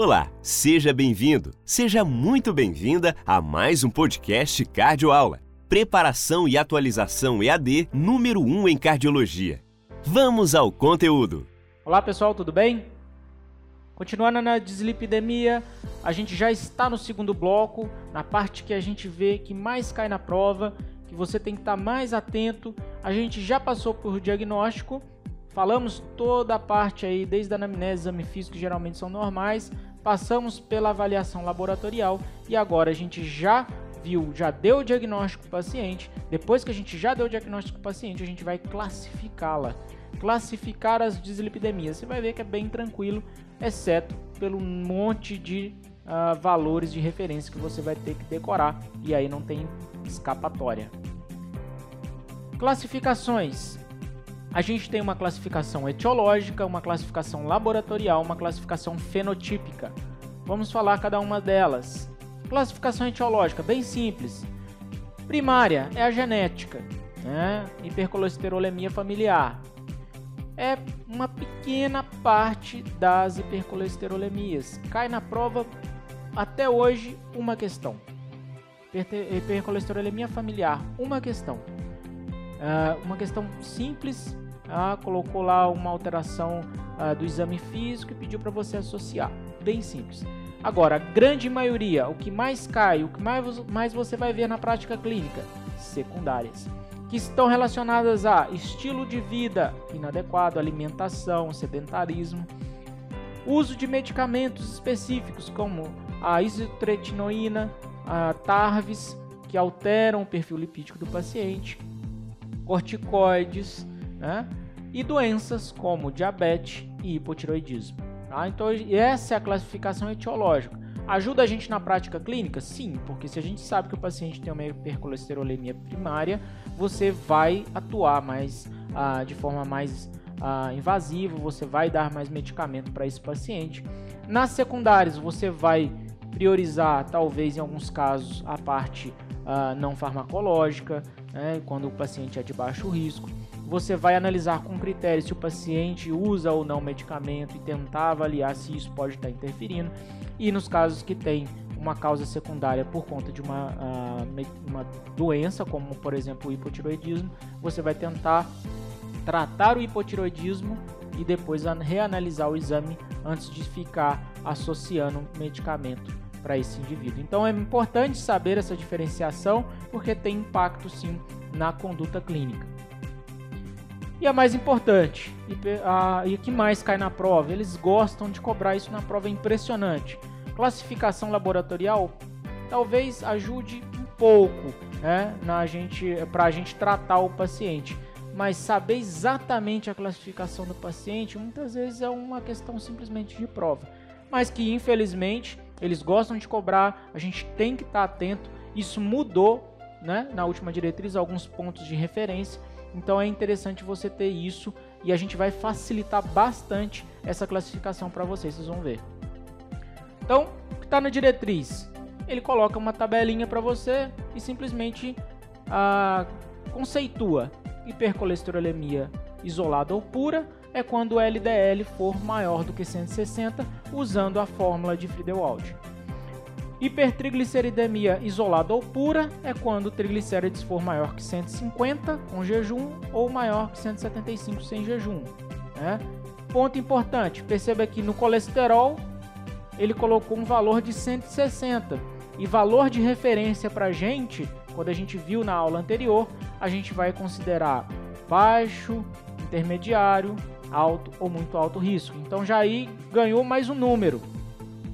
Olá, seja bem-vindo, seja muito bem-vinda a mais um podcast Cardio Aula. Preparação e atualização EAD número 1 em cardiologia. Vamos ao conteúdo. Olá pessoal, tudo bem? Continuando na dislipidemia, a gente já está no segundo bloco, na parte que a gente vê que mais cai na prova, que você tem que estar mais atento. A gente já passou por diagnóstico, falamos toda a parte aí, desde a anamnese, exame físico, que geralmente são normais, passamos pela avaliação laboratorial e agora a gente já viu, já deu o diagnóstico para o paciente. Depois que a gente já deu o diagnóstico para o paciente, a gente vai classificá-la. Classificar as dislipidemias. Você vai ver que é bem tranquilo, exceto pelo monte de uh, valores de referência que você vai ter que decorar e aí não tem escapatória. Classificações. A gente tem uma classificação etiológica, uma classificação laboratorial, uma classificação fenotípica. Vamos falar cada uma delas. Classificação etiológica, bem simples. Primária é a genética, né? hipercolesterolemia familiar. É uma pequena parte das hipercolesterolemias. Cai na prova até hoje uma questão. Hipercolesterolemia familiar, uma questão. Uh, uma questão simples, uh, colocou lá uma alteração uh, do exame físico e pediu para você associar. Bem simples. Agora, a grande maioria, o que mais cai, o que mais, mais você vai ver na prática clínica, secundárias, que estão relacionadas a estilo de vida inadequado, alimentação, sedentarismo, uso de medicamentos específicos como a isotretinoína, a TARVs, que alteram o perfil lipídico do paciente, corticoides né? e doenças como diabetes e hipotiroidismo. Tá? Então, essa é a classificação etiológica. Ajuda a gente na prática clínica? Sim, porque se a gente sabe que o paciente tem uma hipercolesterolemia primária, você vai atuar mais ah, de forma mais ah, invasiva, você vai dar mais medicamento para esse paciente. Nas secundárias, você vai priorizar, talvez em alguns casos, a parte ah, não farmacológica, né, quando o paciente é de baixo risco. Você vai analisar com critérios se o paciente usa ou não medicamento e tentar avaliar se isso pode estar interferindo. E nos casos que tem uma causa secundária por conta de uma, uh, uma doença, como por exemplo o hipotiroidismo, você vai tentar tratar o hipotiroidismo e depois reanalisar o exame antes de ficar associando medicamento para esse indivíduo. Então é importante saber essa diferenciação porque tem impacto sim na conduta clínica. E a mais importante, e, a, e que mais cai na prova, eles gostam de cobrar isso na prova, é impressionante. Classificação laboratorial talvez ajude um pouco né, na gente, para a gente tratar o paciente, mas saber exatamente a classificação do paciente muitas vezes é uma questão simplesmente de prova, mas que infelizmente eles gostam de cobrar, a gente tem que estar atento. Isso mudou né, na última diretriz, alguns pontos de referência. Então é interessante você ter isso e a gente vai facilitar bastante essa classificação para vocês, vocês vão ver. Então, o que está na diretriz? Ele coloca uma tabelinha para você e simplesmente ah, conceitua hipercolesterolemia isolada ou pura é quando o LDL for maior do que 160, usando a fórmula de Friedewald. Hipertrigliceridemia isolada ou pura é quando o triglicérides for maior que 150 com jejum ou maior que 175 sem jejum. Né? Ponto importante, perceba que no colesterol ele colocou um valor de 160 e valor de referência para a gente, quando a gente viu na aula anterior, a gente vai considerar baixo, intermediário, alto ou muito alto risco. Então já aí ganhou mais um número,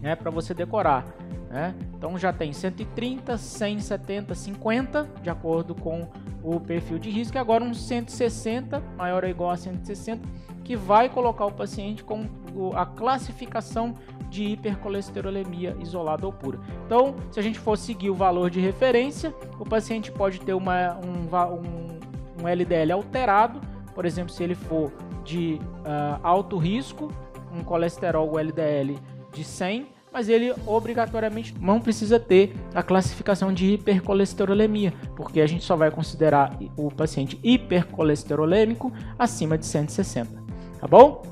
né, para você decorar. Né? Então já tem 130, 100, 70, 50, de acordo com o perfil de risco, e agora um 160, maior ou igual a 160, que vai colocar o paciente com a classificação de hipercolesterolemia isolada ou pura. Então, se a gente for seguir o valor de referência, o paciente pode ter uma, um, um, um LDL alterado, por exemplo, se ele for de uh, alto risco, um colesterol LDL de 100, mas ele obrigatoriamente não precisa ter a classificação de hipercolesterolemia, porque a gente só vai considerar o paciente hipercolesterolêmico acima de 160, tá bom?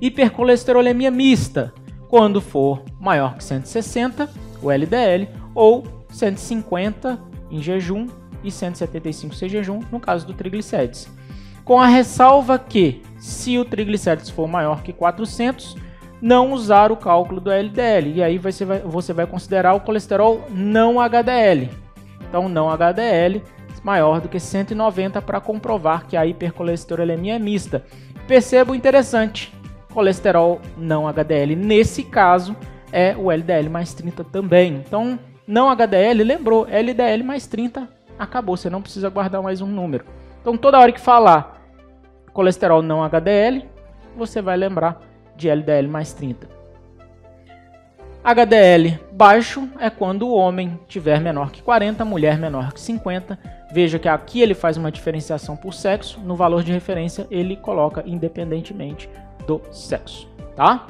Hipercolesterolemia mista. quando for maior que 160, o LDL, ou 150 em jejum e 175 sem jejum, no caso do triglicérides. Com a ressalva que, se o triglicérides for maior que 400, não usar o cálculo do LDL. E aí você vai, você vai considerar o colesterol não HDL. Então, não HDL maior do que 190 para comprovar que a hipercolesterolemia é mista. Perceba o interessante: colesterol não HDL, nesse caso, é o LDL mais 30 também. Então, não HDL, lembrou, LDL mais 30, acabou, você não precisa guardar mais um número. Então, toda hora que falar colesterol não HDL, você vai lembrar de LDL mais 30. HDL baixo é quando o homem tiver menor que 40, mulher menor que 50. Veja que aqui ele faz uma diferenciação por sexo, no valor de referência ele coloca independentemente do sexo, tá?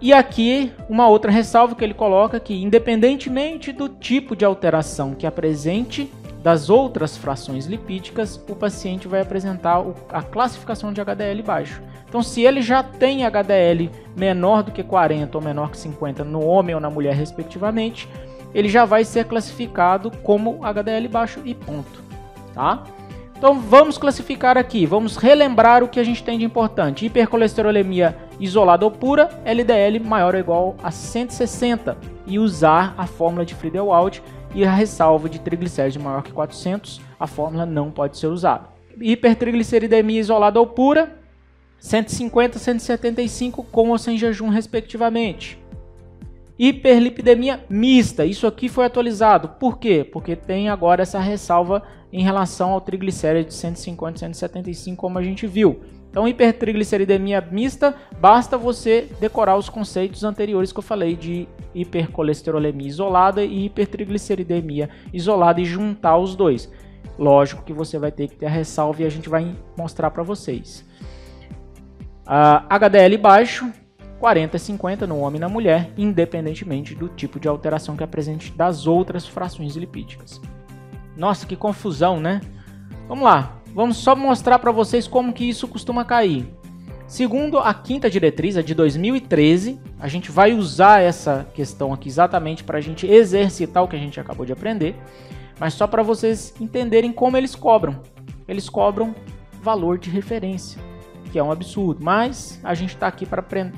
E aqui uma outra ressalva que ele coloca que independentemente do tipo de alteração que apresente das outras frações lipídicas, o paciente vai apresentar a classificação de HDL baixo. Então, se ele já tem HDL menor do que 40 ou menor que 50 no homem ou na mulher, respectivamente, ele já vai ser classificado como HDL baixo e ponto, tá? Então vamos classificar aqui, vamos relembrar o que a gente tem de importante. Hipercolesterolemia isolada ou pura, LDL maior ou igual a 160 e usar a fórmula de Friedewald e a ressalva de triglicérides maior que 400, a fórmula não pode ser usada. Hipertrigliceridemia isolada ou pura, 150, 175 com ou sem jejum, respectivamente. Hiperlipidemia mista, isso aqui foi atualizado. Por quê? Porque tem agora essa ressalva em relação ao triglicérido de 150 e 175, como a gente viu. Então, hipertrigliceridemia mista, basta você decorar os conceitos anteriores que eu falei de hipercolesterolemia isolada e hipertrigliceridemia isolada e juntar os dois. Lógico que você vai ter que ter a ressalva e a gente vai mostrar para vocês. Uh, HDL baixo, 40 e 50 no homem e na mulher, independentemente do tipo de alteração que apresente das outras frações lipídicas. Nossa, que confusão, né? Vamos lá. Vamos só mostrar para vocês como que isso costuma cair. Segundo a quinta diretriz, a de 2013, a gente vai usar essa questão aqui exatamente para a gente exercitar o que a gente acabou de aprender, mas só para vocês entenderem como eles cobram. Eles cobram valor de referência, que é um absurdo, mas a gente está aqui para pre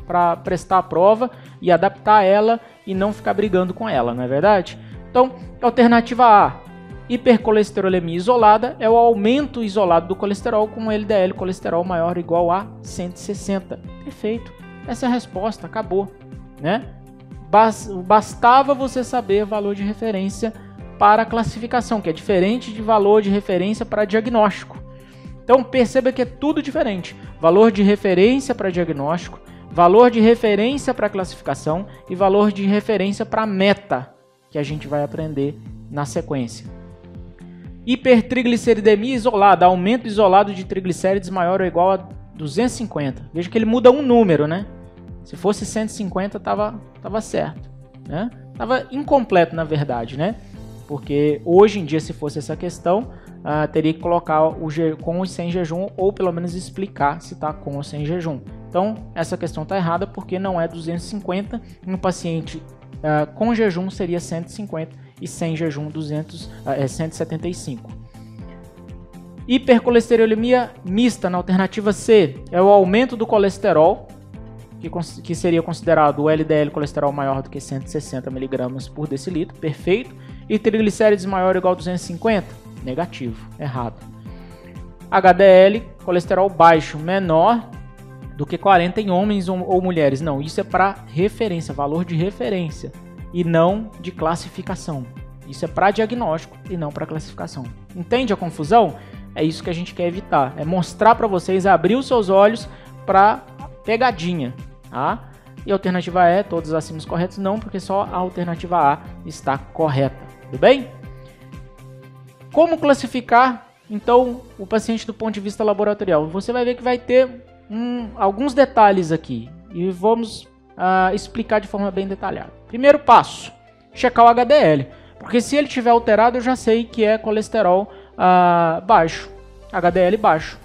prestar a prova e adaptar ela e não ficar brigando com ela, não é verdade? Então, alternativa A, Hipercolesterolemia isolada é o aumento isolado do colesterol com LDL colesterol maior ou igual a 160. Perfeito. Essa é a resposta, acabou, né? Bastava você saber valor de referência para classificação, que é diferente de valor de referência para diagnóstico. Então perceba que é tudo diferente. Valor de referência para diagnóstico, valor de referência para classificação e valor de referência para meta, que a gente vai aprender na sequência. Hipertrigliceridemia isolada, aumento isolado de triglicérides maior ou igual a 250. Veja que ele muda um número, né? Se fosse 150, tava, tava certo. Né? Tava incompleto, na verdade, né? Porque hoje em dia, se fosse essa questão, uh, teria que colocar o com ou sem jejum, ou pelo menos explicar se está com ou sem jejum. Então, essa questão está errada porque não é 250. Um paciente uh, com jejum seria 150 e sem jejum 200, é, 175. Hipercolesterolemia mista na alternativa C é o aumento do colesterol, que, que seria considerado o LDL colesterol maior do que 160 mg por decilitro, perfeito, e triglicérides maior ou igual a 250, negativo, errado. HDL, colesterol baixo, menor do que 40 em homens ou, mulheres. Não, isso é para referência, valor de referência e não de classificação. Isso é para diagnóstico e não para classificação. Entende a confusão? É isso que a gente quer evitar. É mostrar para vocês, abrir os seus olhos para pegadinha, tá? E a alternativa é todos acima corretos? Não, porque só a alternativa A está correta. Tudo bem? Como classificar, então, o paciente do ponto de vista laboratorial? Você vai ver que vai ter um, alguns detalhes aqui e vamos uh, explicar de forma bem detalhada. Primeiro passo, checar o HDL. Porque se ele tiver alterado, eu já sei que é colesterol uh, baixo, HDL baixo.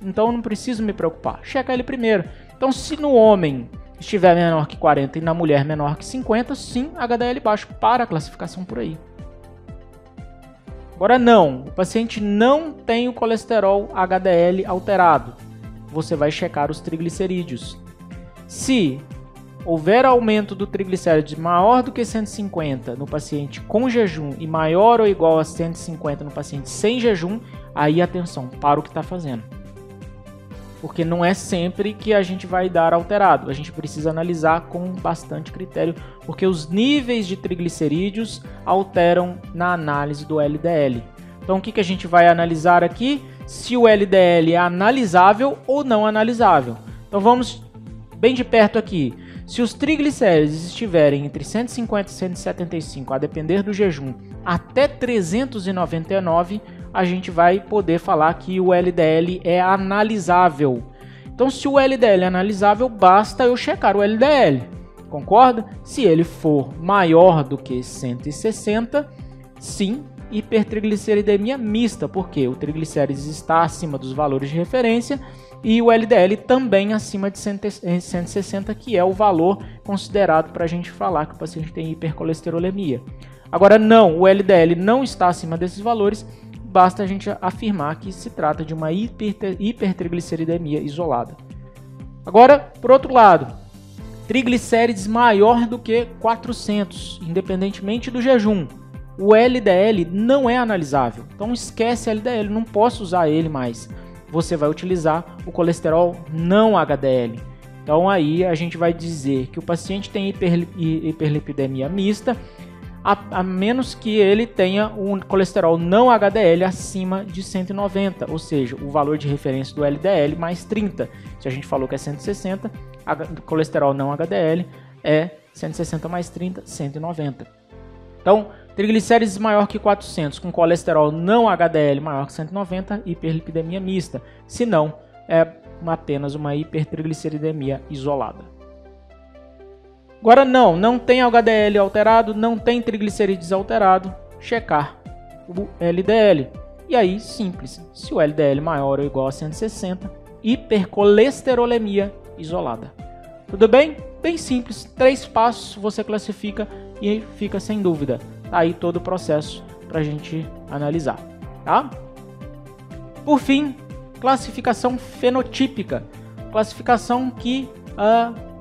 Então não preciso me preocupar. Checa ele primeiro. Então, se no homem estiver menor que 40 e na mulher menor que 50, sim, HDL baixo para a classificação por aí. Agora não, o paciente não tem o colesterol HDL alterado. Você vai checar os triglicerídeos. Se houver aumento do triglicérides maior do que 150 no paciente com jejum e maior ou igual a 150 no paciente sem jejum, aí atenção, para o que está fazendo. Porque não é sempre que a gente vai dar alterado, a gente precisa analisar com bastante critério, porque os níveis de triglicerídeos alteram na análise do LDL. Então o que, que a gente vai analisar aqui? Se o LDL é analisável ou não analisável. Então vamos bem de perto aqui. Se os triglicérides estiverem entre 150 e 175, a depender do jejum, até 399, a gente vai poder falar que o LDL é analisável. Então, se o LDL é analisável, basta eu checar o LDL. Concorda? Se ele for maior do que 160, sim, hipertrigliceridemia mista, porque o triglicérides está acima dos valores de referência e o LDL também acima de 160, que é o valor considerado para a gente falar que o paciente tem hipercolesterolemia. Agora, não, o LDL não está acima desses valores, basta a gente afirmar que se trata de uma hipertrigliceridemia isolada. Agora, por outro lado, triglicérides maior do que 400, independentemente do jejum. O LDL não é analisável, então esquece LDL, não posso usar ele mais você vai utilizar o colesterol não HDL. Então aí a gente vai dizer que o paciente tem hiperlipidemia mista, a, a, menos que ele tenha um colesterol não HDL acima de 190, ou seja, o valor de referência do LDL mais 30. Se a gente falou que é 160, o colesterol não HDL é 160 mais 30, 190. Então, Triglicérides maior que 400 com colesterol não HDL maior que 190, hiperlipidemia mista. Se não, é apenas uma hipertrigliceridemia isolada. Agora não, não tem HDL alterado, não tem triglicerídeos alterado, checar o LDL. E aí, simples, se o LDL maior ou igual a 160, hipercolesterolemia isolada. Tudo bem? Bem simples, três passos você classifica e fica sem dúvida. Tá aí todo o processo para a gente analisar, tá? Por fim, classificação fenotípica, classificação que uh,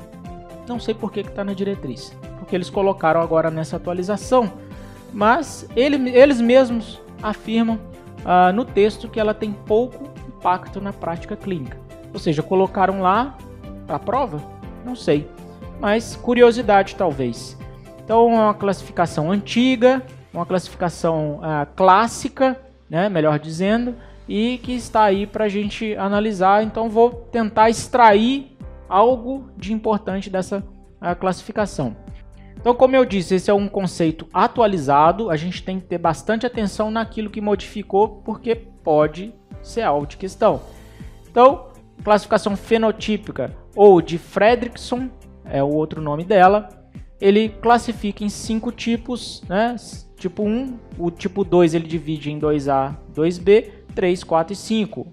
não sei por que está na diretriz, porque eles colocaram agora nessa atualização, mas ele, eles mesmos afirmam uh, no texto que ela tem pouco impacto na prática clínica. Ou seja, colocaram lá para prova? Não sei, mas curiosidade talvez. Então, é uma classificação antiga, uma classificação uh, clássica, né, melhor dizendo, e que está aí para a gente analisar. Então, vou tentar extrair algo de importante dessa classificação. Então, como eu disse, esse é um conceito atualizado. A gente tem que ter bastante atenção naquilo que modificou, porque pode ser algo de questão. Então, classificação fenotípica ou de Fredrickson é o outro nome dela ele classifica em cinco tipos, né? Tipo 1, o tipo 2 ele divide em 2A, 2B, 3, 4 e 5.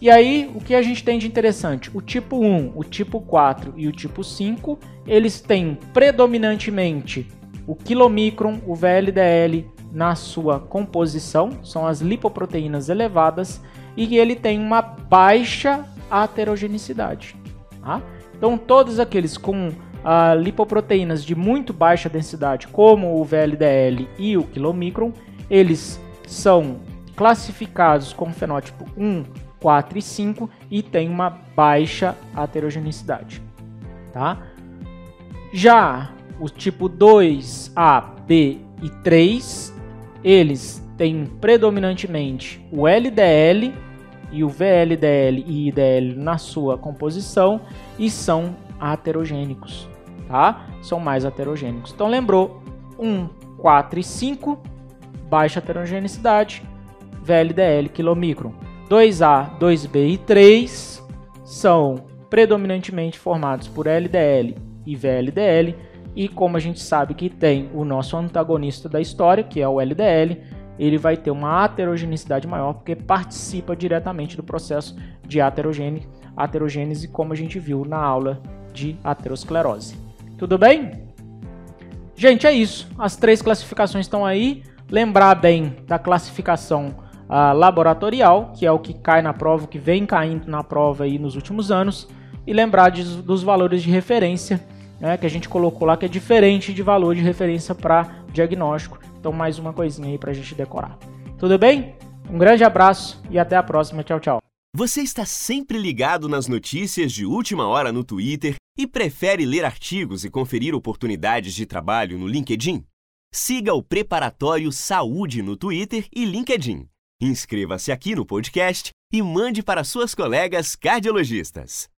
E aí, o que a gente tem de interessante? O tipo 1, o tipo 4 e o tipo 5, eles têm predominantemente o quilomicron, o VLDL na sua composição, são as lipoproteínas elevadas, e ele tem uma baixa heterogenicidade. Tá? Então, todos aqueles com uh, lipoproteínas de muito baixa densidade, como o VLDL e o quilomicron, eles são classificados como fenótipo 1, 4 e 5 e tem uma baixa heterogeneidade. Tá? Já o tipo 2, A, B e 3, eles têm predominantemente o LDL e o VLDL e IDL na sua composição e são heterogênicos tá? São mais heterogêneos. Então lembrou 1, 4 e 5, baixa heterogeneidade, VLDL quilomicron. 2A, 2B e 3 são predominantemente formados por LDL e VLDL, e como a gente sabe que tem o nosso antagonista da história, que é o LDL, ele vai ter uma heterogeneidade maior porque participa diretamente do processo de heterogênese, como a gente viu na aula de aterosclerose. Tudo bem? Gente, é isso. As três classificações estão aí. Lembrar bem da classificação uh, laboratorial, que é o que cai na prova, o que vem caindo na prova aí nos últimos anos, e lembrar de, dos valores de referência, né, que a gente colocou lá, que é diferente de valor de referência para diagnóstico. Então, mais uma coisinha aí para a gente decorar. Tudo bem? Um grande abraço e até a próxima. Tchau, tchau. Você está sempre ligado nas notícias de última hora no Twitter e prefere ler artigos e conferir oportunidades de trabalho no LinkedIn? Siga o Preparatório Saúde no Twitter e LinkedIn. Inscreva-se aqui no podcast e mande para suas colegas cardiologistas.